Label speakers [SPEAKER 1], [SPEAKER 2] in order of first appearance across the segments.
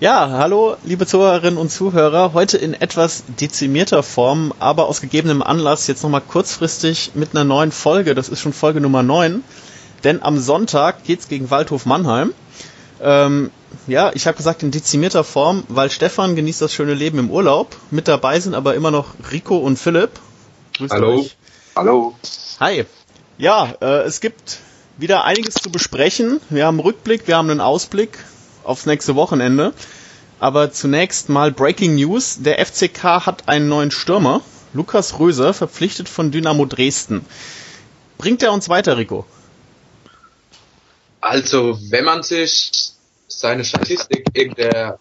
[SPEAKER 1] Ja, hallo, liebe Zuhörerinnen und Zuhörer. Heute in etwas dezimierter Form, aber aus gegebenem Anlass jetzt nochmal kurzfristig mit einer neuen Folge. Das ist schon Folge Nummer 9. Denn am Sonntag geht's gegen Waldhof Mannheim. Ähm, ja, ich habe gesagt in dezimierter Form, weil Stefan genießt das schöne Leben im Urlaub. Mit dabei sind aber immer noch Rico und Philipp.
[SPEAKER 2] Grüßt Hallo. Euch.
[SPEAKER 3] Hallo.
[SPEAKER 1] Hi. Ja, äh, es gibt wieder einiges zu besprechen. Wir haben einen Rückblick, wir haben einen Ausblick aufs nächste Wochenende. Aber zunächst mal Breaking News. Der FCK hat einen neuen Stürmer. Lukas Röser, verpflichtet von Dynamo Dresden. Bringt er uns weiter, Rico?
[SPEAKER 2] Also, wenn man sich seine Statistik in der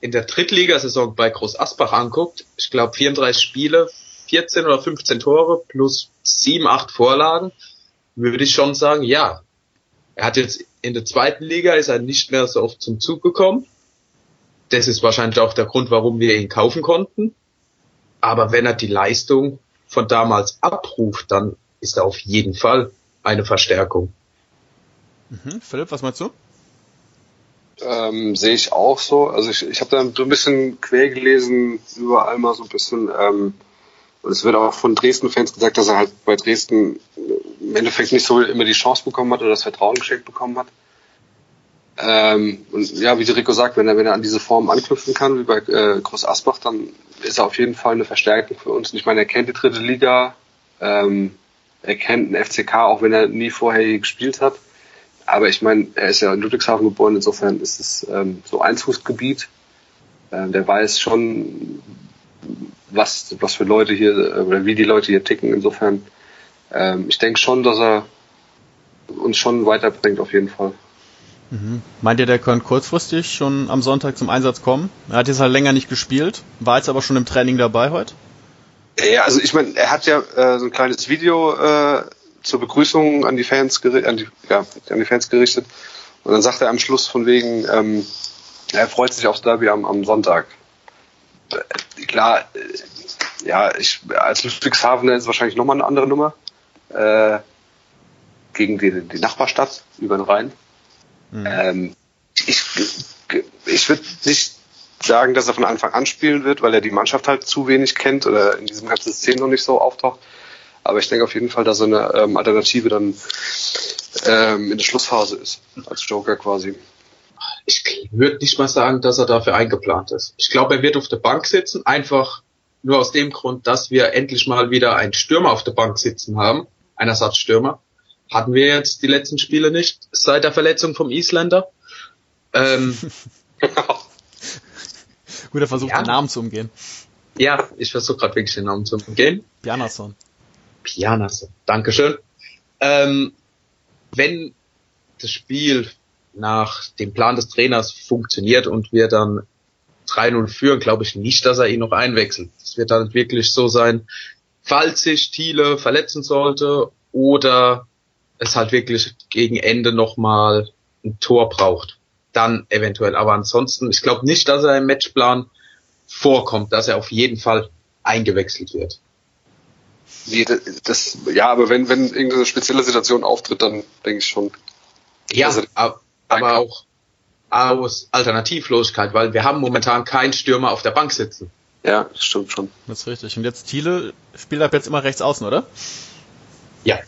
[SPEAKER 2] in der Drittligasaison bei Groß Asbach anguckt, ich glaube 34 Spiele, 14 oder 15 Tore plus 7, 8 Vorlagen, würde ich schon sagen, ja. Er hat jetzt in der zweiten Liga ist er nicht mehr so oft zum Zug gekommen. Das ist wahrscheinlich auch der Grund, warum wir ihn kaufen konnten. Aber wenn er die Leistung von damals abruft, dann ist er auf jeden Fall eine Verstärkung.
[SPEAKER 1] Mhm. Philipp, was meinst du?
[SPEAKER 3] Ähm, sehe ich auch so. Also ich, ich habe da so ein bisschen quer gelesen, überall mal so ein bisschen. Ähm, und es wird auch von Dresden-Fans gesagt, dass er halt bei Dresden im Endeffekt nicht so immer die Chance bekommen hat oder das Vertrauen geschenkt bekommen hat. Ähm, und ja, wie Rico sagt, wenn er, wenn er an diese Form anknüpfen kann, wie bei äh, Groß Asbach, dann ist er auf jeden Fall eine Verstärkung für uns. Und ich meine, er kennt die dritte Liga, ähm, er kennt den FCK, auch wenn er nie vorher hier gespielt hat. Aber ich meine, er ist ja in Ludwigshafen geboren, insofern ist es ähm, so Einzugsgebiet. Ähm, der weiß schon, was, was für Leute hier, oder wie die Leute hier ticken. Insofern, ähm, ich denke schon, dass er uns schon weiterbringt, auf jeden Fall.
[SPEAKER 1] Mhm. Meint ihr, der könnte kurzfristig schon am Sonntag zum Einsatz kommen? Er hat jetzt halt länger nicht gespielt, war jetzt aber schon im Training dabei heute?
[SPEAKER 3] Ja, also ich meine, er hat ja äh, so ein kleines Video äh, zur Begrüßung an die Fans an die, ja, an die Fans gerichtet. Und dann sagt er am Schluss von wegen, ähm, er freut sich aufs Derby am, am Sonntag. Äh, klar, äh, ja, ich als Ludwigshafener ist wahrscheinlich nochmal eine andere Nummer. Äh, gegen die, die Nachbarstadt über den Rhein. Mhm. Ähm, ich ich würde nicht sagen, dass er von Anfang an spielen wird, weil er die Mannschaft halt zu wenig kennt oder in diesem ganzen Szenen noch nicht so auftaucht. Aber ich denke auf jeden Fall, dass er eine ähm, Alternative dann ähm, in der Schlussphase ist, als Joker quasi.
[SPEAKER 2] Ich würde nicht mal sagen, dass er dafür eingeplant ist. Ich glaube, er wird auf der Bank sitzen, einfach nur aus dem Grund, dass wir endlich mal wieder einen Stürmer auf der Bank sitzen haben, einen Ersatzstürmer. Hatten wir jetzt die letzten Spiele nicht seit der Verletzung vom Isländer. Ähm,
[SPEAKER 1] Guter Versuch, ja. den Namen zu umgehen.
[SPEAKER 2] Ja, ich versuche gerade wirklich den Namen zu umgehen.
[SPEAKER 1] Bjarnason.
[SPEAKER 2] Bjarnason, Dankeschön. Ähm, wenn das Spiel nach dem Plan des Trainers funktioniert und wir dann 3-0 führen, glaube ich nicht, dass er ihn noch einwechselt. Es wird dann wirklich so sein, falls sich Thiele verletzen sollte oder es halt wirklich gegen Ende nochmal ein Tor braucht. Dann eventuell. Aber ansonsten, ich glaube nicht, dass er im Matchplan vorkommt, dass er auf jeden Fall eingewechselt wird.
[SPEAKER 3] Nee, das, ja, aber wenn, wenn irgendeine spezielle Situation auftritt, dann denke ich schon.
[SPEAKER 2] Ja, aber, aber auch aus Alternativlosigkeit, weil wir haben momentan keinen Stürmer auf der Bank sitzen.
[SPEAKER 3] Ja, das stimmt schon.
[SPEAKER 1] Das ist richtig. Und jetzt Thiele spielt ab jetzt immer rechts außen, oder?
[SPEAKER 2] Ja,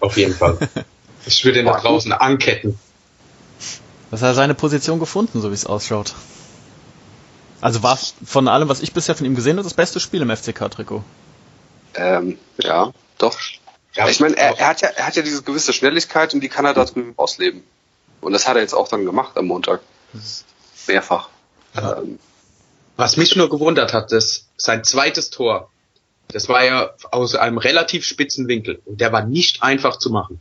[SPEAKER 2] auf jeden Fall. ich würde ihn da draußen anketten.
[SPEAKER 1] Das hat er seine Position gefunden, so wie es ausschaut. Also war von allem, was ich bisher von ihm gesehen habe, das beste Spiel im FCK-Trikot.
[SPEAKER 3] Ähm, ja, doch. Ja, ich meine, er, er, hat ja, er hat ja diese gewisse Schnelligkeit und die kann er da drüben ausleben. Und das hat er jetzt auch dann gemacht am Montag. Mehrfach.
[SPEAKER 2] Ja. Ähm, Was mich nur gewundert hat, ist sein zweites Tor. Das war ja aus einem relativ spitzen Winkel und der war nicht einfach zu machen.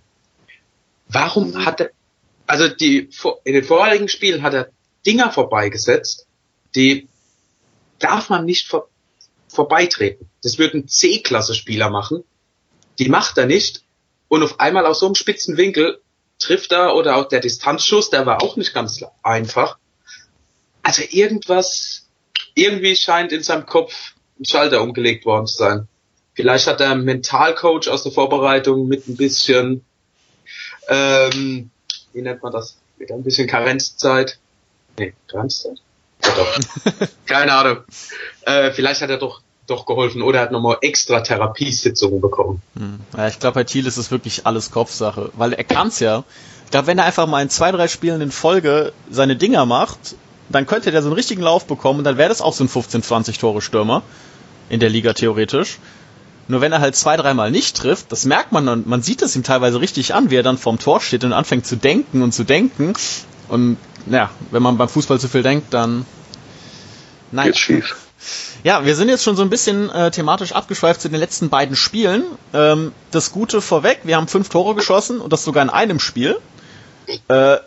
[SPEAKER 2] Warum mhm. hat er, also die, in den vorherigen Spielen hat er Dinger vorbeigesetzt, die darf man nicht vor, vorbeitreten. Das würde ein C-Klasse-Spieler machen. Die macht er nicht. Und auf einmal aus so einem spitzen Winkel trifft er oder auch der Distanzschuss, der war auch nicht ganz einfach. Also irgendwas, irgendwie scheint in seinem Kopf ein Schalter umgelegt worden zu sein. Vielleicht hat er einen Mentalcoach aus der Vorbereitung mit ein bisschen, ähm, wie nennt man das, mit ein bisschen Karenzzeit, Nee, Darmstadt? Ja, doch. Keine Ahnung. Äh, vielleicht hat er doch doch geholfen oder hat nochmal extra Therapiesitzungen bekommen.
[SPEAKER 1] Hm. Ja, ich glaube, bei Thiel ist es wirklich alles Kopfsache, weil er kann's ja. Ich glaube, wenn er einfach mal in zwei, drei Spielen in Folge seine Dinger macht, dann könnte der so einen richtigen Lauf bekommen und dann wäre das auch so ein 15, 20 Tore Stürmer in der Liga theoretisch. Nur wenn er halt zwei, dreimal nicht trifft, das merkt man und man sieht es ihm teilweise richtig an, wie er dann vorm Tor steht und anfängt zu denken und zu denken. Und ja, wenn man beim Fußball zu viel denkt, dann
[SPEAKER 3] nein. Geht's schief.
[SPEAKER 1] Ja, wir sind jetzt schon so ein bisschen äh, thematisch abgeschweift zu den letzten beiden Spielen. Ähm, das Gute vorweg, wir haben fünf Tore geschossen und das sogar in einem Spiel. Äh,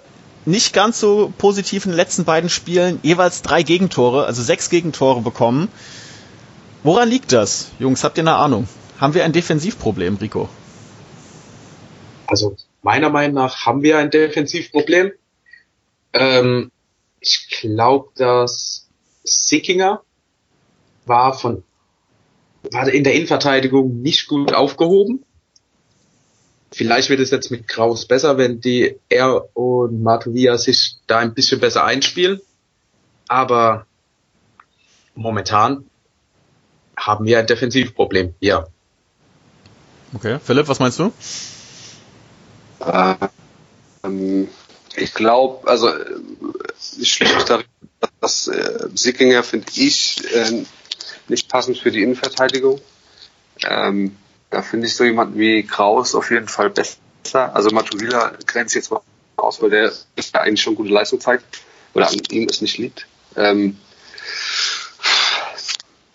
[SPEAKER 1] nicht ganz so positiv in den letzten beiden Spielen, jeweils drei Gegentore, also sechs Gegentore bekommen. Woran liegt das? Jungs, habt ihr eine Ahnung? Haben wir ein Defensivproblem, Rico?
[SPEAKER 2] Also meiner Meinung nach haben wir ein Defensivproblem. Ähm, ich glaube, dass Sickinger war von war in der Innenverteidigung nicht gut aufgehoben. Vielleicht wird es jetzt mit Kraus besser, wenn die er und Matovia sich da ein bisschen besser einspielen. Aber momentan haben wir ein Defensivproblem, ja.
[SPEAKER 1] Okay, Philipp, was meinst du?
[SPEAKER 3] Ähm, ich glaube, also ich schließe mich darin, dass äh, Sickinger, finde ich, äh, nicht passend für die Innenverteidigung. Ähm, da finde ich so jemanden wie Kraus auf jeden Fall besser. Also Matuvila grenzt jetzt mal aus, weil der eigentlich schon gute Leistung zeigt oder an ihm es nicht liegt. Ähm,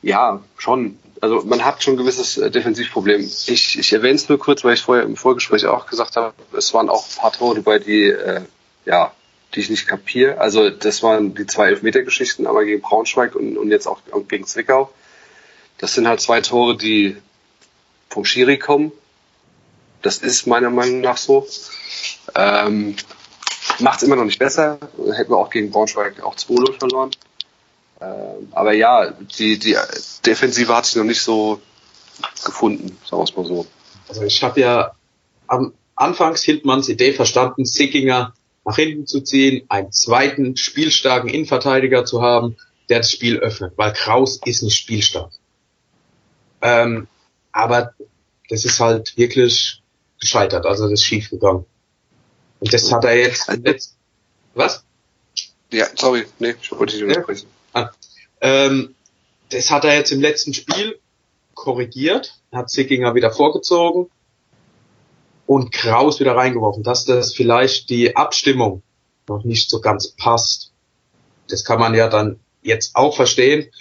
[SPEAKER 3] ja, schon. Also man hat schon ein gewisses äh, Defensivproblem. Ich, ich erwähne es nur kurz, weil ich vorher im Vorgespräch auch gesagt habe, es waren auch ein paar Tore dabei, die äh, ja die ich nicht kapiere. Also das waren die zwei Elfmeter-Geschichten, einmal gegen Braunschweig und, und jetzt auch gegen Zwickau. Das sind halt zwei Tore, die vom Schiri kommen. Das ist meiner Meinung nach so. Ähm, Macht es immer noch nicht besser. Hätten wir auch gegen Braunschweig auch 2-0 verloren. Ähm, aber ja, die, die Defensive hat sich noch nicht so gefunden, sagen wir es mal so.
[SPEAKER 2] Also ich habe ja am Anfangs Hildmanns Idee verstanden, Sickinger nach hinten zu ziehen, einen zweiten spielstarken Innenverteidiger zu haben, der das Spiel öffnet, weil Kraus ist nicht spielstark. Ähm, aber das ist halt wirklich gescheitert, also das ist schief gegangen. Und das hat er jetzt, jetzt was?
[SPEAKER 3] Ja, sorry, nee, ich wollte dich unterbrechen. Ja. Ah,
[SPEAKER 2] ähm, das hat er jetzt im letzten Spiel korrigiert, hat Sickinger wieder vorgezogen und Kraus wieder reingeworfen, dass das vielleicht die Abstimmung noch nicht so ganz passt. Das kann man ja dann jetzt auch verstehen,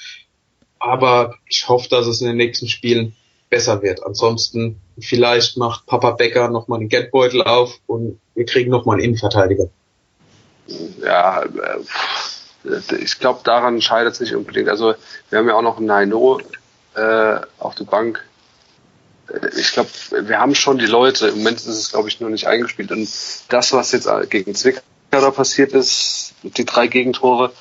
[SPEAKER 2] aber ich hoffe, dass es in den nächsten Spielen besser wird. Ansonsten vielleicht macht Papa Becker nochmal den Geldbeutel auf und wir kriegen nochmal einen Innenverteidiger.
[SPEAKER 3] Ja, äh, ich glaube, daran scheitert es nicht unbedingt. Also wir haben ja auch noch einen Naino äh, auf der Bank, ich glaube, wir haben schon die Leute. Im Moment ist es, glaube ich, nur nicht eingespielt. Und das, was jetzt gegen Zwickau da passiert ist, die drei Gegentore,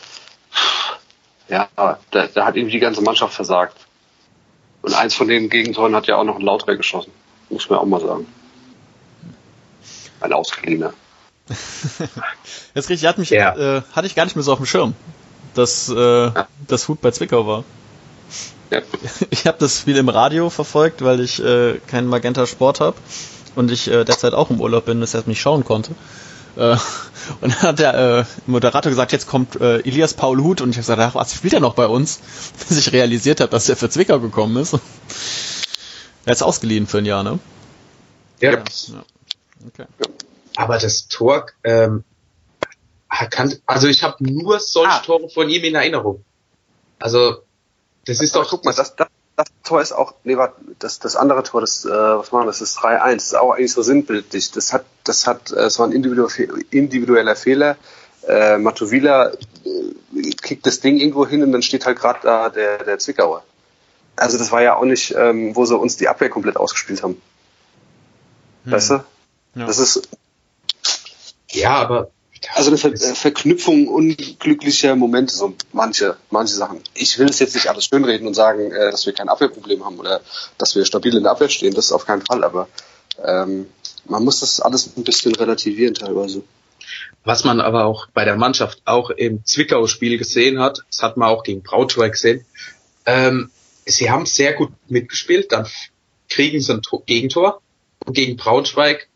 [SPEAKER 3] ja, da, da hat irgendwie die ganze Mannschaft versagt. Und eins von den Gegentoren hat ja auch noch ein Lauter geschossen. Muss man auch mal sagen. Ein Ausgeliehener.
[SPEAKER 1] Jetzt richtig, hat mich, ja. äh, hatte ich gar nicht mehr so auf dem Schirm, dass äh, ja. das Hut bei Zwickau war. Ja. Ich habe das Spiel im Radio verfolgt, weil ich äh, keinen Magenta Sport habe und ich äh, derzeit auch im Urlaub bin, deshalb nicht schauen konnte. Äh, und dann hat der äh, Moderator gesagt, jetzt kommt äh, Elias Paul Huth und ich habe gesagt, ach, was spielt er noch bei uns? Bis ich realisiert habe, dass er für Zwickau gekommen ist. er ist ausgeliehen für ein Jahr, ne?
[SPEAKER 2] Ja. ja. Okay. Aber das Tor ähm, kann, also ich habe nur solche ah. Tore von ihm in Erinnerung. Also das ist doch,
[SPEAKER 3] guck mal, das, das, das Tor ist auch, nee, warte, das, das andere Tor, das, äh, was machen das, ist 3-1, das ist auch eigentlich so sinnbildlich. Das hat, das hat, äh, es war ein individueller Fehler. Äh, Matuvila äh, kickt das Ding irgendwo hin und dann steht halt gerade da der, der Zwickauer. Also das war ja auch nicht, ähm, wo sie uns die Abwehr komplett ausgespielt haben. Hm. Weißt du? Ja. Das ist.
[SPEAKER 2] Ja, aber
[SPEAKER 3] also eine Ver Verknüpfung unglücklicher Momente, so manche, manche Sachen. Ich will es jetzt nicht alles schönreden und sagen, äh, dass wir kein Abwehrproblem haben oder dass wir stabil in der Abwehr stehen, das ist auf keinen Fall, aber ähm, man muss das alles ein bisschen relativieren teilweise.
[SPEAKER 2] Was man aber auch bei der Mannschaft auch im Zwickau-Spiel gesehen hat, das hat man auch gegen Braunschweig gesehen, ähm, sie haben sehr gut mitgespielt, dann kriegen sie ein Gegentor und gegen Braunschweig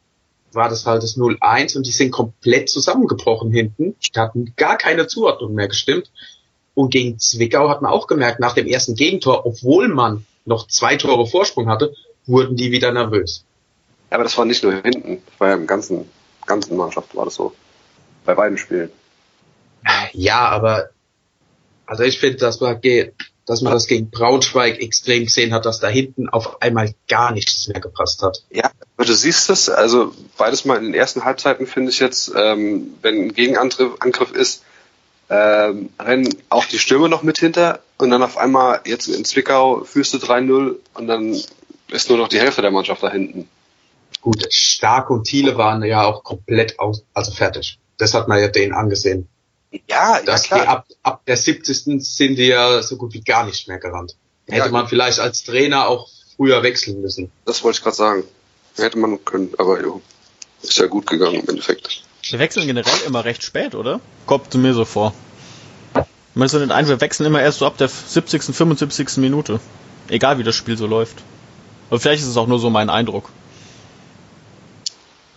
[SPEAKER 2] war das halt das 0-1 und die sind komplett zusammengebrochen hinten. Die hatten gar keine Zuordnung mehr gestimmt. Und gegen Zwickau hat man auch gemerkt, nach dem ersten Gegentor, obwohl man noch zwei Tore Vorsprung hatte, wurden die wieder nervös.
[SPEAKER 3] Ja, aber das war nicht nur hinten, das war ja im ganzen, ganzen Mannschaft war das so. Bei beiden Spielen.
[SPEAKER 2] Ja, aber also ich finde, dass man geht, dass man das gegen Braunschweig extrem gesehen hat, dass da hinten auf einmal gar nichts mehr gepasst hat.
[SPEAKER 3] Ja, aber du siehst es, also beides mal in den ersten Halbzeiten finde ich jetzt, ähm, wenn ein Gegenangriff Angriff ist, ähm, rennen auch die Stürme noch mit hinter und dann auf einmal jetzt in Zwickau führst du 3-0 und dann ist nur noch die Hälfte der Mannschaft da hinten.
[SPEAKER 2] Gut, Stark und Thiele waren ja auch komplett aus, also fertig. Das hat man ja denen angesehen.
[SPEAKER 3] Ja,
[SPEAKER 2] dass
[SPEAKER 3] ja,
[SPEAKER 2] die ab, ab der 70. sind die ja so gut wie gar nicht mehr gerannt. Hätte
[SPEAKER 3] Ja.
[SPEAKER 2] man vielleicht als Trainer auch früher wechseln müssen.
[SPEAKER 3] Das wollte ich gerade sagen. Hätte man können, aber jo, ist ja gut gegangen im Endeffekt.
[SPEAKER 1] Wir wechseln generell immer recht spät, oder? Kommt mir so vor. Man ist so den einen, wir wechseln immer erst so ab der 70., 75. Minute. Egal wie das Spiel so läuft. Aber vielleicht ist es auch nur so mein Eindruck.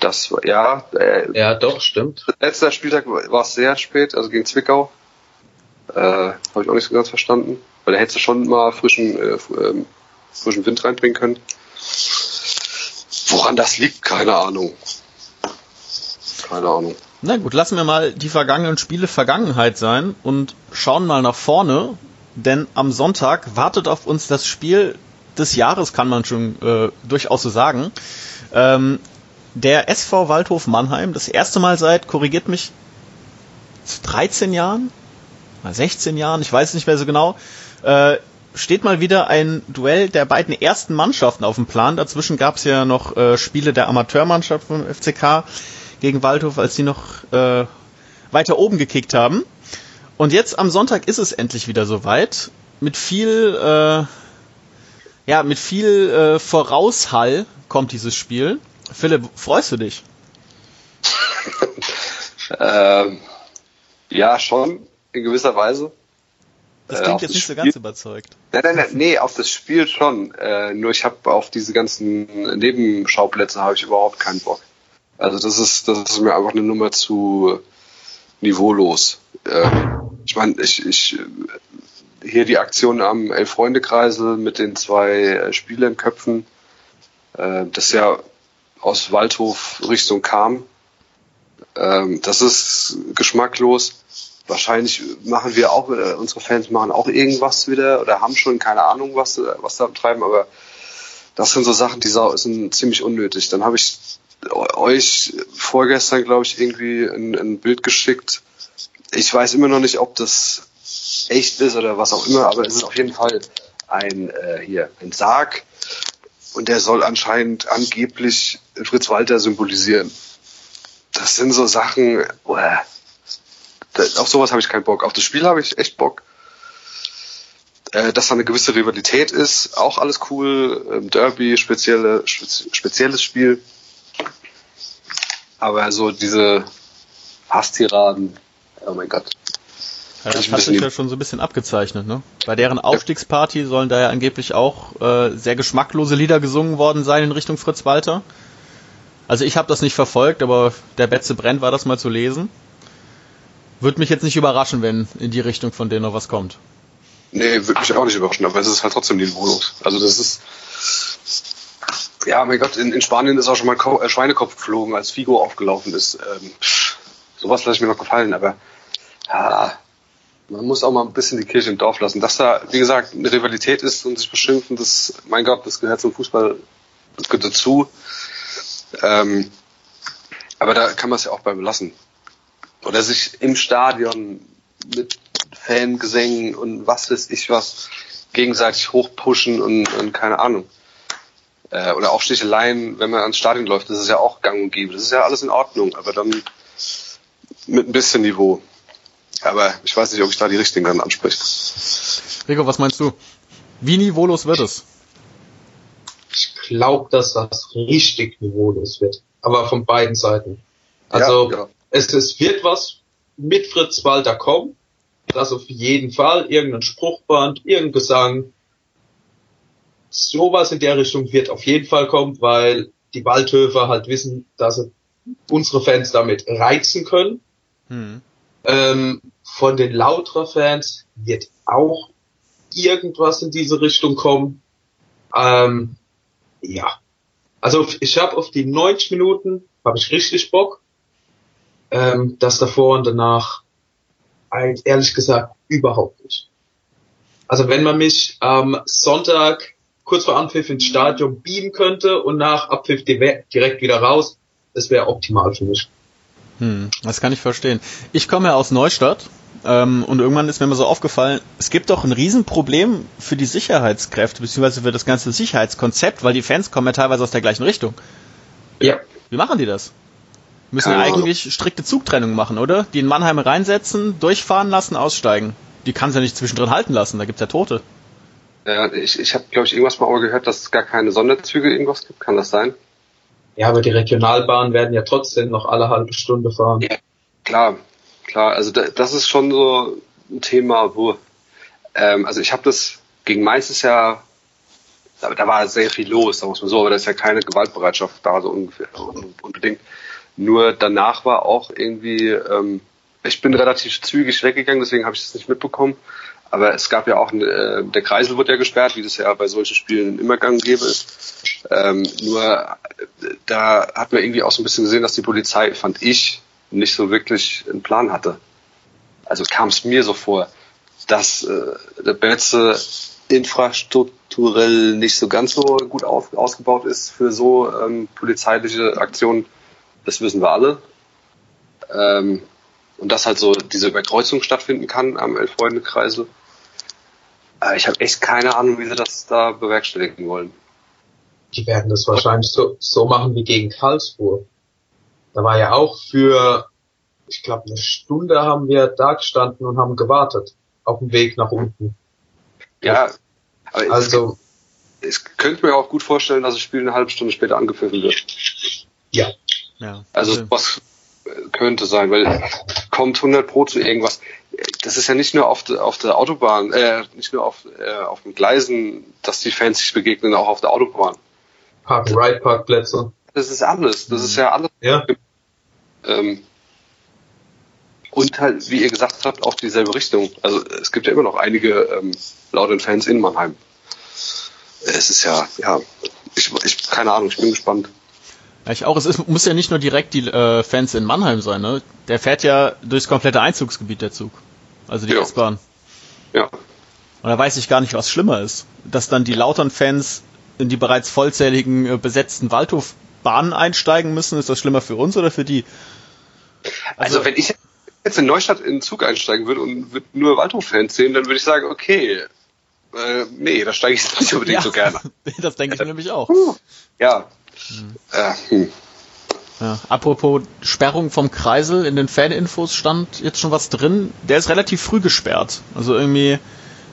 [SPEAKER 3] Das war, ja, äh,
[SPEAKER 2] Ja, doch, stimmt.
[SPEAKER 3] letzter Spieltag war es sehr spät, also gegen Zwickau. Äh, Habe ich auch nicht so ganz verstanden. Weil da hättest du schon mal frischen, äh, ähm, frischen Wind reinbringen können. Woran das liegt, keine Ahnung. Keine Ahnung.
[SPEAKER 1] Na gut, lassen wir mal die vergangenen Spiele Vergangenheit sein und schauen mal nach vorne, denn am Sonntag wartet auf uns das Spiel des Jahres, kann man schon äh, durchaus so sagen. Ähm, der SV Waldhof Mannheim, das erste Mal seit, korrigiert mich, 13 Jahren, mal 16 Jahren, ich weiß nicht mehr so genau, äh, steht mal wieder ein Duell der beiden ersten Mannschaften auf dem Plan. Dazwischen gab es ja noch äh, Spiele der Amateurmannschaft vom FCK gegen Waldhof, als die noch äh, weiter oben gekickt haben. Und jetzt am Sonntag ist es endlich wieder soweit. Mit viel, äh, ja, mit viel äh, Voraushall kommt dieses Spiel. Philipp, freust du dich?
[SPEAKER 3] Ähm, ja, schon, in gewisser Weise.
[SPEAKER 1] Das
[SPEAKER 3] Äh,
[SPEAKER 1] klingt
[SPEAKER 3] auf
[SPEAKER 1] jetzt
[SPEAKER 3] das
[SPEAKER 1] nicht so
[SPEAKER 3] Spiel-
[SPEAKER 1] ganz überzeugt.
[SPEAKER 3] Nein, nein, nein, nee, auf das Spiel schon. Äh, nur ich habe auf diese ganzen Nebenschauplätze habe ich überhaupt keinen Bock. Also das ist, das ist mir einfach eine Nummer zu niveaulos. Äh, ich meine, ich, ich äh, hier die Aktion am Elf-Freunde-Kreisel mit den zwei äh, Spielerköpfen, äh, das ja aus Waldhof Richtung kam. Ähm, das ist geschmacklos. Wahrscheinlich machen wir auch, äh, unsere Fans machen auch irgendwas wieder oder haben schon keine Ahnung, was, äh, was da treiben, aber das sind so Sachen, die sind ziemlich unnötig. Dann habe ich euch vorgestern, glaube ich, irgendwie ein, ein Bild geschickt. Ich weiß immer noch nicht, ob das echt ist oder was auch immer, aber es ist auf jeden Fall ein äh, hier ein Sarg und der soll anscheinend angeblich Fritz Walter symbolisieren. Das sind so Sachen, uah, auf sowas habe ich keinen Bock. Auf das Spiel habe ich echt Bock. Äh, dass da eine gewisse Rivalität ist, auch alles cool. Ähm, Derby, spezielle, spez spezielles Spiel. Aber so diese Hasstiraden, oh mein Gott.
[SPEAKER 1] Ja, das hat sich ja schon so ein bisschen abgezeichnet, ne? Bei deren Aufstiegsparty sollen da ja angeblich auch äh, sehr geschmacklose Lieder gesungen worden sein in Richtung Fritz Walter. Also ich habe das nicht verfolgt, aber der Betze brennt war das mal zu lesen. Würde mich jetzt nicht überraschen, wenn in die Richtung von denen noch was kommt.
[SPEAKER 3] Nee, würde mich auch nicht überraschen, aber es ist halt trotzdem niveaulos. Also das ist. Ja, mein Gott, in, in Spanien ist auch schon mal Ko äh, Schweinekopf geflogen, als Figo aufgelaufen ist. Ähm, sowas lasse ich mir noch gefallen, aber ja, man muss auch mal ein bisschen die Kirche im Dorf lassen. Dass da, wie gesagt, eine Rivalität ist und sich beschimpfen, das, mein Gott, das gehört zum Fußball das gehört dazu. Ähm, aber da kann man es ja auch bei belassen. Oder sich im Stadion mit Fangesängen und was weiß ich was gegenseitig hochpushen und, und keine Ahnung. Äh, oder auch Sticheleien, wenn man ans Stadion läuft, das ist ja auch gang und gäbe. Das ist ja alles in Ordnung, aber dann mit ein bisschen Niveau. Aber ich weiß nicht, ob ich da die richtigen dann anspreche.
[SPEAKER 1] Rico, was meinst du? Wie niveaulos wird es?
[SPEAKER 2] Ich glaube, dass das richtig niveaulos wird. Aber von beiden Seiten. Also
[SPEAKER 3] ja, ja.
[SPEAKER 2] es, es wird was mit Fritz Walter kommen. Das auf jeden Fall. Irgendein Spruchband, irgendein Gesang. Sowas in der Richtung wird auf jeden Fall kommen, weil die Waldhöfer halt wissen, dass sie unsere Fans damit reizen können. Hm. Ähm, von den lauterer Fans wird auch irgendwas in diese Richtung kommen. Ähm, ja. Also ich habe auf die 90 Minuten habe ich richtig Bock. Ähm, das davor und danach ehrlich gesagt überhaupt nicht. Also wenn man mich am Sonntag kurz vor Anpfiff ins Stadion beamen könnte und nach Abpfiff direkt wieder raus, das wäre optimal für mich.
[SPEAKER 1] Hm, das kann ich verstehen. Ich komme ja aus Neustadt ähm, und irgendwann ist mir mal so aufgefallen, es gibt doch ein Riesenproblem für die Sicherheitskräfte, beziehungsweise für das ganze Sicherheitskonzept, weil die Fans kommen ja teilweise aus der gleichen Richtung.
[SPEAKER 2] Ja.
[SPEAKER 1] Wie machen die das? Müssen Keine eigentlich Ahnung. strikte Zugtrennung machen, oder? Die in Mannheim reinsetzen, durchfahren lassen, aussteigen. Die kann es ja nicht zwischendrin halten lassen, da gibt's ja Tote.
[SPEAKER 3] Ja, ich, ich habe, glaube ich, irgendwas mal gehört, dass es gar keine Sonderzüge irgendwas gibt. Kann das sein?
[SPEAKER 2] Ja, aber die Regionalbahnen werden ja trotzdem noch alle halbe Stunde fahren. Ja,
[SPEAKER 3] klar, klar. Also da, das ist schon so ein Thema, wo, ähm, also ich habe das gegen ist ja, da, da war sehr viel los, sagen wir mal so, aber da ist ja keine Gewaltbereitschaft da, so ungefähr, unbedingt. Nur danach war auch irgendwie, ähm, ich bin relativ zügig weggegangen, deswegen habe ich das nicht mitbekommen. Aber es gab ja auch, äh, der Kreisel wurde ja gesperrt, wie das ja bei solchen Spielen immer gang gäbe. Ähm, nur äh, da hat man irgendwie auch so ein bisschen gesehen, dass die Polizei, fand ich, nicht so wirklich einen Plan hatte. Also kam es mir so vor, dass äh, der Betze infrastrukturell nicht so ganz so gut auf, ausgebaut ist für so ähm, polizeiliche Aktionen. Das wissen wir alle. Ähm, und dass halt so diese Überkreuzung stattfinden kann am Elf-Freunde-Kreisel. Äh, ich habe echt keine Ahnung, wie sie das da bewerkstelligen wollen.
[SPEAKER 2] Die werden das wahrscheinlich so, so machen wie gegen Karlsruhe. Da war ja auch für, ich glaube, eine Stunde haben wir da gestanden und haben gewartet auf dem Weg nach unten.
[SPEAKER 3] Ja, aber also ich könnte mir auch gut vorstellen, dass das Spiel eine halbe Stunde später angepfiffen wird.
[SPEAKER 2] Ja.
[SPEAKER 3] ja. Also was könnte sein, weil kommt 100 Pro zu irgendwas das ist ja nicht nur auf, de, auf der Autobahn, äh, nicht nur auf, äh, auf den Gleisen, dass die Fans sich begegnen, auch auf der Autobahn.
[SPEAKER 2] Park-Ride-Parkplätze.
[SPEAKER 3] Das ist alles. Das ist ja alles.
[SPEAKER 2] Ja.
[SPEAKER 3] Ähm, und halt, wie ihr gesagt habt, auch dieselbe Richtung. Also es gibt ja immer noch einige ähm, lauten Fans in Mannheim. Es ist ja, ja, ich, ich keine Ahnung, ich bin gespannt.
[SPEAKER 1] Ja, ich auch. Es ist, muss ja nicht nur direkt die äh, Fans in Mannheim sein, ne? Der fährt ja durchs komplette Einzugsgebiet der Zug. Also die ja. S-Bahn.
[SPEAKER 3] Ja.
[SPEAKER 1] Und da weiß ich gar nicht, was schlimmer ist. Dass dann die Lautern-Fans in die bereits vollzähligen äh, besetzten Waldhofbahnen einsteigen müssen, ist das schlimmer für uns oder für die?
[SPEAKER 3] Also, also wenn ich jetzt in Neustadt in den Zug einsteigen würde und würde nur Waldhof-Fans sehen, dann würde ich sagen, okay, äh, nee, da steige ich nicht unbedingt ja, so gerne.
[SPEAKER 1] das denke ich nämlich auch.
[SPEAKER 3] Ja, hm. Äh, hm.
[SPEAKER 1] Ja, apropos Sperrung vom Kreisel, in den Faninfos stand jetzt schon was drin. Der ist relativ früh gesperrt. Also irgendwie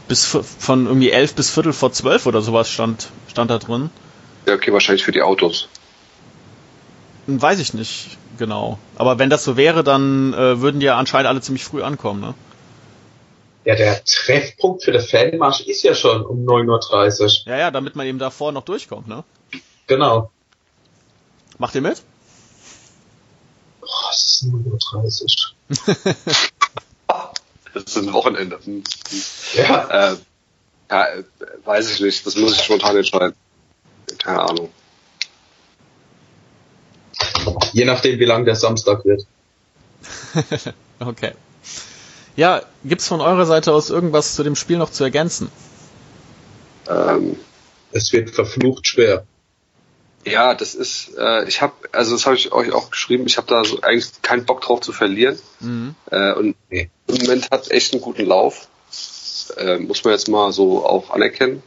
[SPEAKER 1] bis von irgendwie elf bis Viertel vor zwölf oder sowas stand, stand da drin.
[SPEAKER 3] Ja, okay, wahrscheinlich für die Autos.
[SPEAKER 1] Hm, weiß ich nicht genau. Aber wenn das so wäre, dann äh, würden die ja anscheinend alle ziemlich früh ankommen, ne?
[SPEAKER 2] Ja, der Treffpunkt für den Fanmarsch ist ja schon um 9.30
[SPEAKER 1] Uhr. Ja, ja, damit man eben davor noch durchkommt, ne?
[SPEAKER 2] Genau.
[SPEAKER 1] Macht ihr mit?
[SPEAKER 2] Boah, es ist 0.30
[SPEAKER 3] Uhr. das ist ein Wochenende. Ja. Äh, ja, weiß ich nicht. Das muss ich spontan entscheiden. Keine Ahnung.
[SPEAKER 2] Je nachdem, wie lang der Samstag wird.
[SPEAKER 1] okay. Ja, gibt's von eurer Seite aus irgendwas zu dem Spiel noch zu ergänzen?
[SPEAKER 2] Ähm, es wird verflucht schwer.
[SPEAKER 3] Ja, das ist, äh, ich habe, also das habe ich euch auch geschrieben, ich habe da so eigentlich keinen Bock drauf zu verlieren. Mhm. Äh, und nee. im Moment hat echt einen guten Lauf. Äh, muss man jetzt mal so auch anerkennen.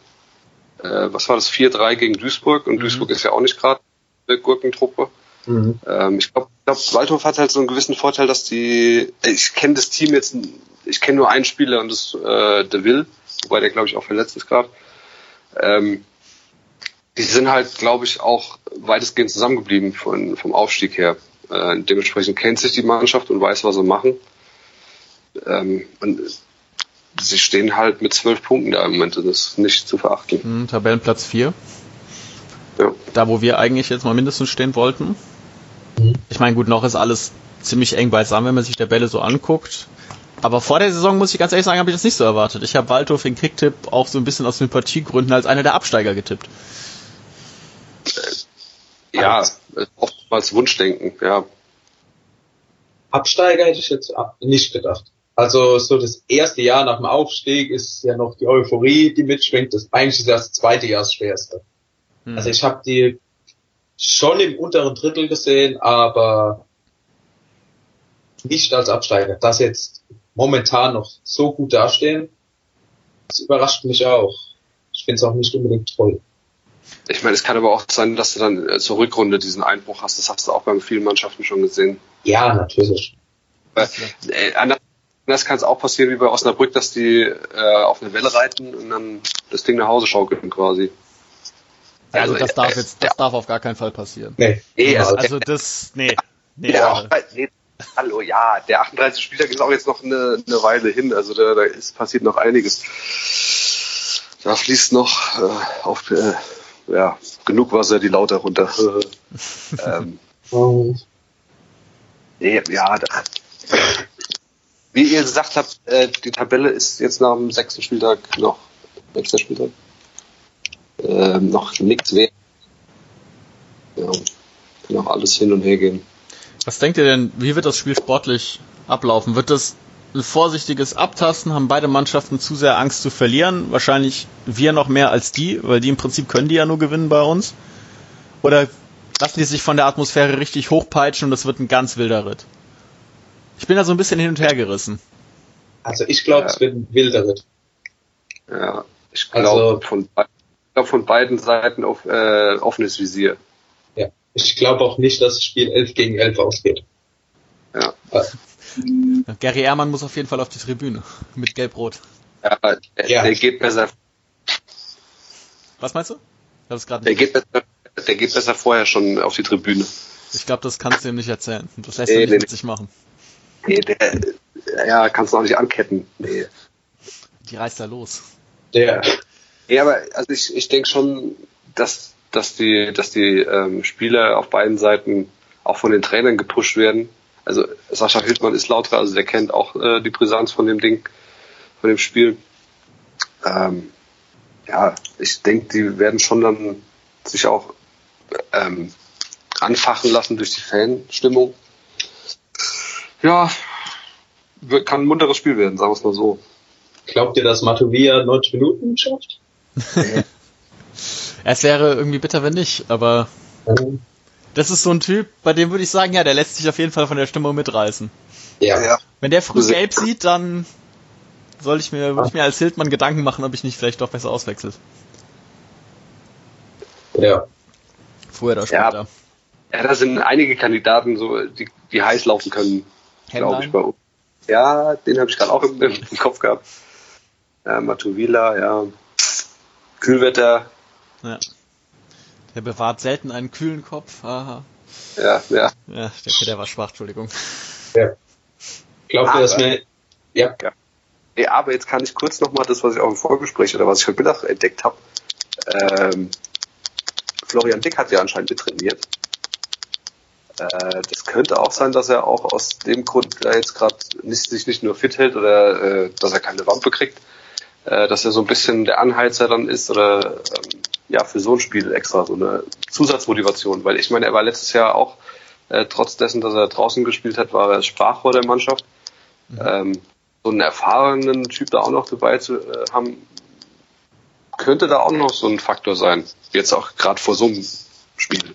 [SPEAKER 3] Äh, was war das? 4-3 gegen Duisburg und mhm. Duisburg ist ja auch nicht gerade eine Gurkentruppe. Mhm. Ähm, ich glaube, glaub, Waldhof hat halt so einen gewissen Vorteil, dass die, äh, ich kenne das Team jetzt, ich kenne nur einen Spieler und das äh, der Will, wobei der glaube ich auch verletzt ist gerade. Ähm, die sind halt, glaube ich, auch weitestgehend zusammengeblieben von, vom Aufstieg her. Äh, dementsprechend kennt sich die Mannschaft und weiß, was sie machen. Ähm, und sie stehen halt mit zwölf Punkten da im Moment. Das ist nicht zu verachten.
[SPEAKER 1] Hm, Tabellenplatz 4. Ja. Da, wo wir eigentlich jetzt mal mindestens stehen wollten. Mhm. Ich meine, gut, noch ist alles ziemlich eng beisammen, wenn man sich der Bälle so anguckt. Aber vor der Saison, muss ich ganz ehrlich sagen, habe ich das nicht so erwartet. Ich habe Waldhof in Kicktipp auch so ein bisschen aus Sympathiegründen als einer der Absteiger getippt.
[SPEAKER 3] Ja, oftmals Wunschdenken, ja.
[SPEAKER 2] Absteiger hätte ich jetzt nicht gedacht. Also so das erste Jahr nach dem Aufstieg ist ja noch die Euphorie, die mitschwingt. Das eigentlich ist das zweite Jahr das schwerste. Hm. Also ich habe die schon im unteren Drittel gesehen, aber nicht als Absteiger. Dass jetzt momentan noch so gut dastehen, das überrascht mich auch. Ich finde es auch nicht unbedingt toll.
[SPEAKER 3] Ich meine, es kann aber auch sein, dass du dann äh, zur Rückrunde diesen Einbruch hast. Das hast du auch bei vielen Mannschaften schon gesehen.
[SPEAKER 2] Ja, natürlich.
[SPEAKER 3] Weil, äh, anders kann es auch passieren wie bei Osnabrück, dass die äh, auf eine Welle reiten und dann das Ding nach Hause schaukeln quasi.
[SPEAKER 1] Also, also das darf jetzt, das ja. darf auf gar keinen Fall passieren.
[SPEAKER 3] Nee. nee
[SPEAKER 1] also, also das, nee.
[SPEAKER 3] Nee, ja, nee, hallo, ja, der 38. Spieltag ist auch jetzt noch eine, eine Weile hin, also da, da ist passiert noch einiges. Da fließt noch äh, auf äh, ja, genug Wasser die Lauter runter. ähm, nee, ja, da, wie ihr gesagt habt, äh, die Tabelle ist jetzt nach dem sechsten Spieltag noch, sechster Spieltag, äh, noch nichts wert. Ja, kann auch alles hin und her gehen.
[SPEAKER 1] Was denkt ihr denn, wie wird das Spiel sportlich ablaufen? Wird das ein vorsichtiges Abtasten? Haben beide Mannschaften zu sehr Angst zu verlieren? Wahrscheinlich wir noch mehr als die, weil die im Prinzip können die ja nur gewinnen bei uns. Oder lassen die sich von der Atmosphäre richtig hochpeitschen und das wird ein ganz wilder Ritt? Ich bin da so ein bisschen hin und her gerissen.
[SPEAKER 2] Also ich glaube, ja. es wird ein wilder Ritt.
[SPEAKER 3] Ja, ich glaube also, von, glaub von beiden Seiten auf äh, offenes Visier.
[SPEAKER 2] Ja, ich glaube auch nicht, dass das Spiel 11 gegen 11 ausgeht.
[SPEAKER 3] Ja.
[SPEAKER 1] Gary Ehrmann muss auf jeden Fall auf die Tribüne mit Gelb-Rot.
[SPEAKER 3] Ja, der, ja. der geht besser.
[SPEAKER 1] Was meinst du?
[SPEAKER 3] Ich der, nicht. geht besser, der geht besser vorher schon auf die Tribüne.
[SPEAKER 1] Ich glaube, das kannst du ihm nicht erzählen. Das lässt nee, er nicht nee, mit sich machen.
[SPEAKER 3] Nee, der, ja, kannst du auch nicht anketten. Nee.
[SPEAKER 1] Die reißt da los.
[SPEAKER 3] Der. Ja, aber also ich, ich denke schon, dass, dass die, dass die ähm, Spieler auf beiden Seiten auch von den Trainern gepusht werden. Also Sascha Hildmann ist lauter, also der kennt auch äh, die Brisanz von dem Ding, von dem Spiel. Ähm, ja, ich denke, die werden schon dann sich auch ähm, anfachen lassen durch die Fanstimmung ja, kann ein munteres Spiel werden, sagen wir es mal so.
[SPEAKER 2] Glaubt ihr, dass Matovia 90 Minuten schafft?
[SPEAKER 1] es wäre irgendwie bitter, wenn nicht, aber das ist so ein Typ, bei dem würde ich sagen, ja, der lässt sich auf jeden Fall von der Stimmung mitreißen.
[SPEAKER 3] Ja, ja.
[SPEAKER 1] Wenn der früh gelb sieht, dann soll ich mir, würde ich mir als Hildmann Gedanken machen, ob ich nicht vielleicht doch besser auswechsel.
[SPEAKER 2] Ja.
[SPEAKER 1] Früher oder später.
[SPEAKER 3] Ja, ja da sind einige Kandidaten, so, die, die heiß laufen können glaube ich, bei uns. Ja, den habe ich gerade auch im, im, Kopf gehabt. Ja, Matuvila, ja. Kühlwetter.
[SPEAKER 1] Ja. Der bewahrt selten einen kühlen Kopf. Aha.
[SPEAKER 3] Ja, ja.
[SPEAKER 1] Ja, ich denke, der war schwach, Entschuldigung.
[SPEAKER 2] Ja. Glaubt ihr, dass mir.
[SPEAKER 3] Ja. ja. Nee, aber jetzt kann ich kurz nochmal das, was ich auch im Vorgespräch oder was ich heute Mittag entdeckt habe. Ähm, Florian Dick hat ja anscheinend mittrainiert. Äh, das könnte auch sein, dass er auch aus dem Grund äh, jetzt gerade nicht, sich nicht nur fit hält oder äh, dass er keine Wampe kriegt, äh, dass er so ein bisschen der Anheizer dann ist oder ähm, ja für so ein Spiel extra so eine Zusatzmotivation, weil ich meine, er war letztes Jahr auch äh, trotz dessen, dass er draußen gespielt hat, war er Sprachrohr der Mannschaft. Mhm. Ähm, so einen erfahrenen Typ da auch noch dabei zu äh, haben, könnte da auch noch so ein Faktor sein. Jetzt auch gerade vor so einem Spiel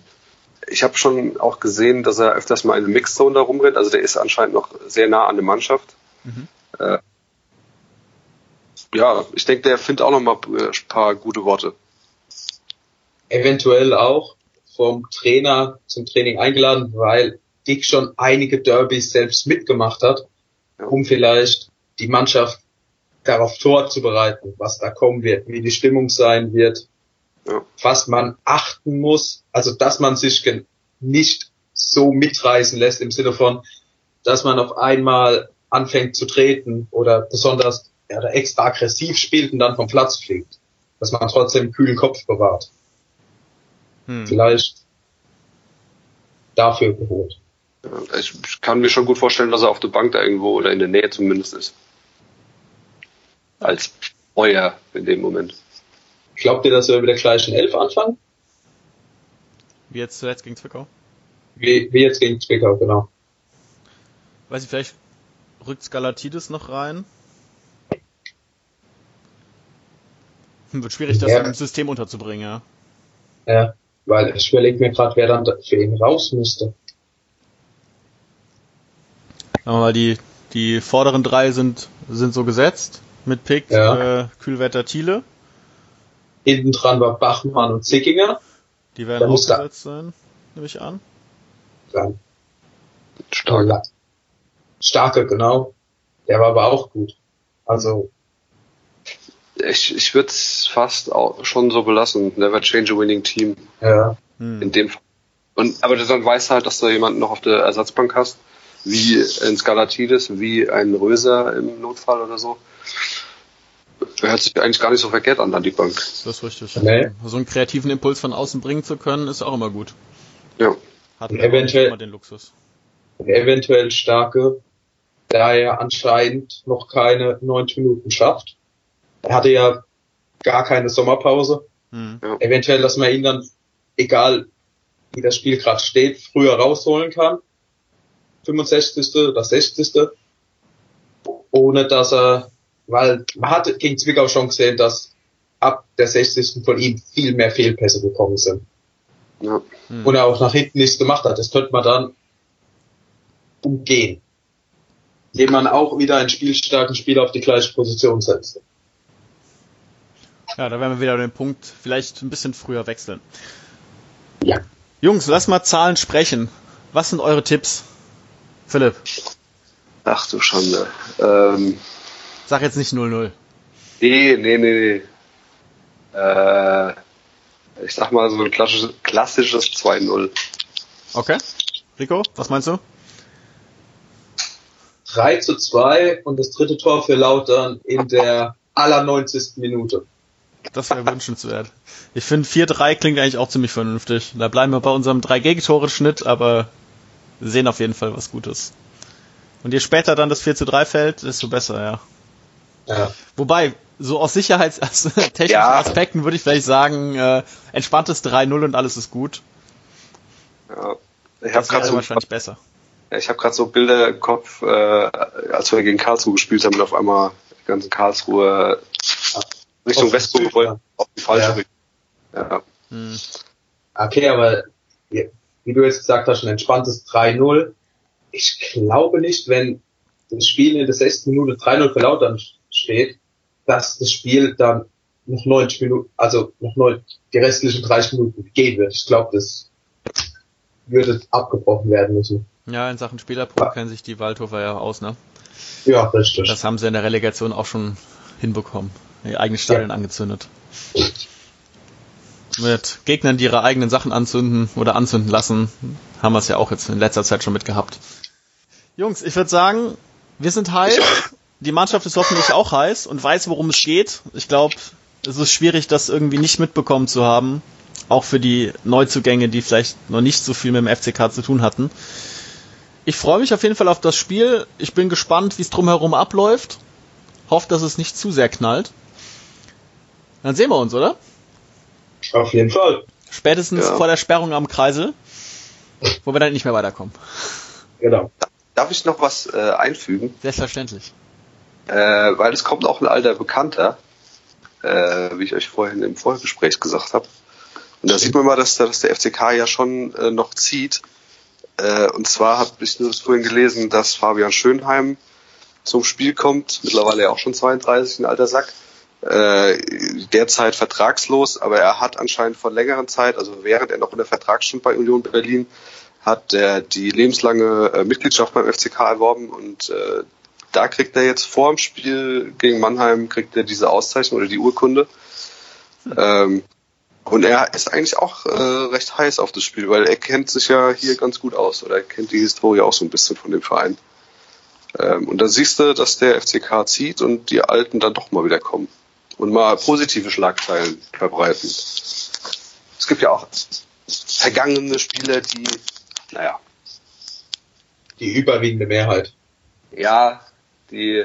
[SPEAKER 3] ich habe schon auch gesehen, dass er öfters mal in der Mixzone da rumrennt. Also der ist anscheinend noch sehr nah an der Mannschaft. Mhm. Äh, ja, ich denke, der findet auch noch mal ein paar gute Worte.
[SPEAKER 2] Eventuell auch vom Trainer zum Training eingeladen, weil Dick schon einige Derbys selbst mitgemacht hat, um vielleicht die Mannschaft darauf vorzubereiten, was da kommen wird, wie die Stimmung sein wird, ja. was man achten muss, also dass man sich nicht so mitreißen lässt im Sinne von, dass man auf einmal anfängt zu treten oder besonders ja, oder extra aggressiv spielt und dann vom Platz fliegt. Dass man trotzdem kühlen Kopf bewahrt. Hm. Vielleicht dafür geholt.
[SPEAKER 3] Ich kann mir schon gut vorstellen, dass er auf der Bank da irgendwo oder in der Nähe zumindest ist. Als Feuer in dem Moment.
[SPEAKER 2] Glaubt ihr, dass wir mit der gleichen Elf anfangen?
[SPEAKER 1] Wie jetzt zuletzt gegen Zwickau?
[SPEAKER 2] Wie, wie jetzt gegen Zwickau, genau.
[SPEAKER 1] Weiß ich, vielleicht rückt Skalatidis noch rein. Hm, wird schwierig, das ja. im System unterzubringen, ja.
[SPEAKER 2] Ja, weil ich überlege mir gerade, wer dann für ihn raus müsste.
[SPEAKER 1] Mal, die, die vorderen drei sind, sind so gesetzt. Mit Pick, ja. äh, Kühlwetter, Thiele.
[SPEAKER 2] Hinten dran war Bachmann und Zickinger.
[SPEAKER 1] Die werden auch gesetzt sein, nehme ich an.
[SPEAKER 2] Dann. Starke. Starke, genau. Der war aber auch gut. Also.
[SPEAKER 3] Ich, ich würde es fast auch schon so belassen. Never change a winning team.
[SPEAKER 2] Ja.
[SPEAKER 3] Hm. In dem Fall. Und, aber dann weißt du halt, dass du jemanden noch auf der Ersatzbank hast, wie ein Skalatidis, wie ein Röser im Notfall oder so. Hört sich eigentlich gar nicht so verkehrt an, dann die Bank.
[SPEAKER 1] Das ist richtig. Nee. So einen kreativen Impuls von außen bringen zu können, ist auch immer gut.
[SPEAKER 3] Ja.
[SPEAKER 2] Hat eventuell immer den Luxus. Eventuell starke, da er anscheinend noch keine 90 Minuten schafft. Er hatte ja gar keine Sommerpause. Hm. Ja. Eventuell, dass man ihn dann, egal wie das Spiel gerade steht, früher rausholen kann. 65. oder 60. Ohne dass er, weil man hat gegen Zwickau schon gesehen, dass ab der 60. von ihm viel mehr Fehlpässe gekommen sind. Ja. Hm. Und er auch nach hinten nichts gemacht hat. Das könnte man dann umgehen. Indem man auch wieder einen spielstarken Spieler auf die gleiche Position setzt.
[SPEAKER 1] Ja, da werden wir wieder den Punkt vielleicht ein bisschen früher wechseln.
[SPEAKER 2] Ja.
[SPEAKER 1] Jungs, lass mal Zahlen sprechen. Was sind eure Tipps? Philipp.
[SPEAKER 3] Ach du Schande. Ähm,
[SPEAKER 1] Sag jetzt nicht 0-0.
[SPEAKER 3] Nee, nee, nee, nee. Äh, ich sag mal so ein klassisches, klassisches 2-0.
[SPEAKER 1] Okay. Rico, was meinst du?
[SPEAKER 2] 3 zu 2 und das dritte Tor für Lautern in der aller 90. Minute.
[SPEAKER 1] Das wäre wünschenswert. Ich finde 4-3 klingt eigentlich auch ziemlich vernünftig. Da bleiben wir bei unserem 3 Gegentore Schnitt, aber sehen auf jeden Fall was Gutes. Und je später dann das 4 zu 3 fällt, desto besser, ja.
[SPEAKER 2] ja.
[SPEAKER 1] Wobei, so aus sicherheitstechnischen ja. Aspekten würde ich vielleicht sagen, äh, entspanntes 3-0 und alles ist gut.
[SPEAKER 3] Ja. Ich habe gerade so
[SPEAKER 1] wahrscheinlich besser.
[SPEAKER 3] Ich habe gerade so Bilder im Kopf, äh, als wir gegen Karlsruhe gespielt haben und auf einmal die ganzen Karlsruhe Richtung Westburg wollen, auf die falsche ja. Richtung. Ja. Hm.
[SPEAKER 2] Okay, aber wie du jetzt gesagt hast, ein entspanntes 3-0. Ich glaube nicht, wenn das Spiel in der 16. Minute 3-0 für Lautern steht, dass das Spiel dann noch 90 Minuten, also noch 9, die restlichen 30 Minuten gehen wird. Ich glaube, das würde abgebrochen werden müssen.
[SPEAKER 1] Ja, in Sachen Spielerpro ja. kennen sich die Waldhofer ja aus, ne?
[SPEAKER 2] Ja, richtig.
[SPEAKER 1] Das haben sie in der Relegation auch schon hinbekommen. Ihr eigenes Stadion ja. angezündet mit Gegnern, die ihre eigenen Sachen anzünden oder anzünden lassen, haben wir es ja auch jetzt in letzter Zeit schon mitgehabt. Jungs, ich würde sagen, wir sind heiß. Die Mannschaft ist hoffentlich auch heiß und weiß, worum es geht. Ich glaube, es ist schwierig, das irgendwie nicht mitbekommen zu haben. Auch für die Neuzugänge, die vielleicht noch nicht so viel mit dem FCK zu tun hatten. Ich freue mich auf jeden Fall auf das Spiel. Ich bin gespannt, wie es drumherum abläuft. Hoffe, dass es nicht zu sehr knallt. Dann sehen wir uns, oder?
[SPEAKER 2] Auf jeden Fall.
[SPEAKER 1] Spätestens ja. vor der Sperrung am Kreisel, wo wir dann nicht mehr weiterkommen.
[SPEAKER 2] Genau.
[SPEAKER 3] Darf ich noch was äh, einfügen?
[SPEAKER 1] Selbstverständlich.
[SPEAKER 3] Äh, weil es kommt auch ein alter Bekannter, äh, wie ich euch vorhin im Vorgespräch gesagt habe. Und da sieht man mal, dass, dass der FCK ja schon äh, noch zieht. Äh, und zwar habe ich nur vorhin gelesen, dass Fabian Schönheim zum Spiel kommt, mittlerweile ja auch schon 32, ein alter Sack äh, derzeit vertragslos, aber er hat anscheinend vor längerer Zeit, also während er noch in der Vertrag stand bei Union Berlin, hat er die lebenslange äh, Mitgliedschaft beim FCK erworben und äh, da kriegt er jetzt vor dem Spiel gegen Mannheim kriegt er diese Auszeichnung oder die Urkunde. Ähm, Und er ist eigentlich auch äh, recht heiß auf das Spiel, weil er kennt sich ja hier ganz gut aus oder er kennt die Historie auch so ein bisschen von dem Verein. Ähm, und dann siehst du, dass der FCK zieht und die Alten dann doch mal wieder kommen und mal positive Schlagzeilen verbreiten. Es gibt ja auch vergangene Spieler, die, naja.
[SPEAKER 2] Die überwiegende Mehrheit.
[SPEAKER 3] Ja, die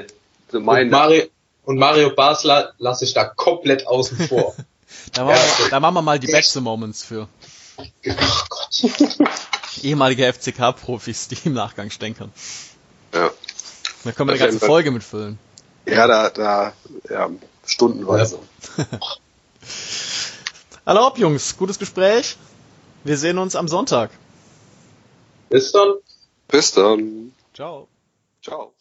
[SPEAKER 3] so meinen.
[SPEAKER 2] Und Mario, und Mario Basler lasse ich da komplett außen vor.
[SPEAKER 1] da, machen wir, da machen wir mal die Beste Moments für.
[SPEAKER 2] Oh Gott.
[SPEAKER 1] Ehemalige FCK-Profis, die im Nachgang stänkern.
[SPEAKER 3] Ja.
[SPEAKER 1] Da können wir eine ganze Folge mitfüllen.
[SPEAKER 3] Ja, da, da, ja, stundenweise. Ja.
[SPEAKER 1] Hallo Jungs, gutes Gespräch. Wir sehen uns am Sonntag.
[SPEAKER 2] Bis dann.
[SPEAKER 3] Bis dann.
[SPEAKER 1] Ciao.
[SPEAKER 3] Ciao.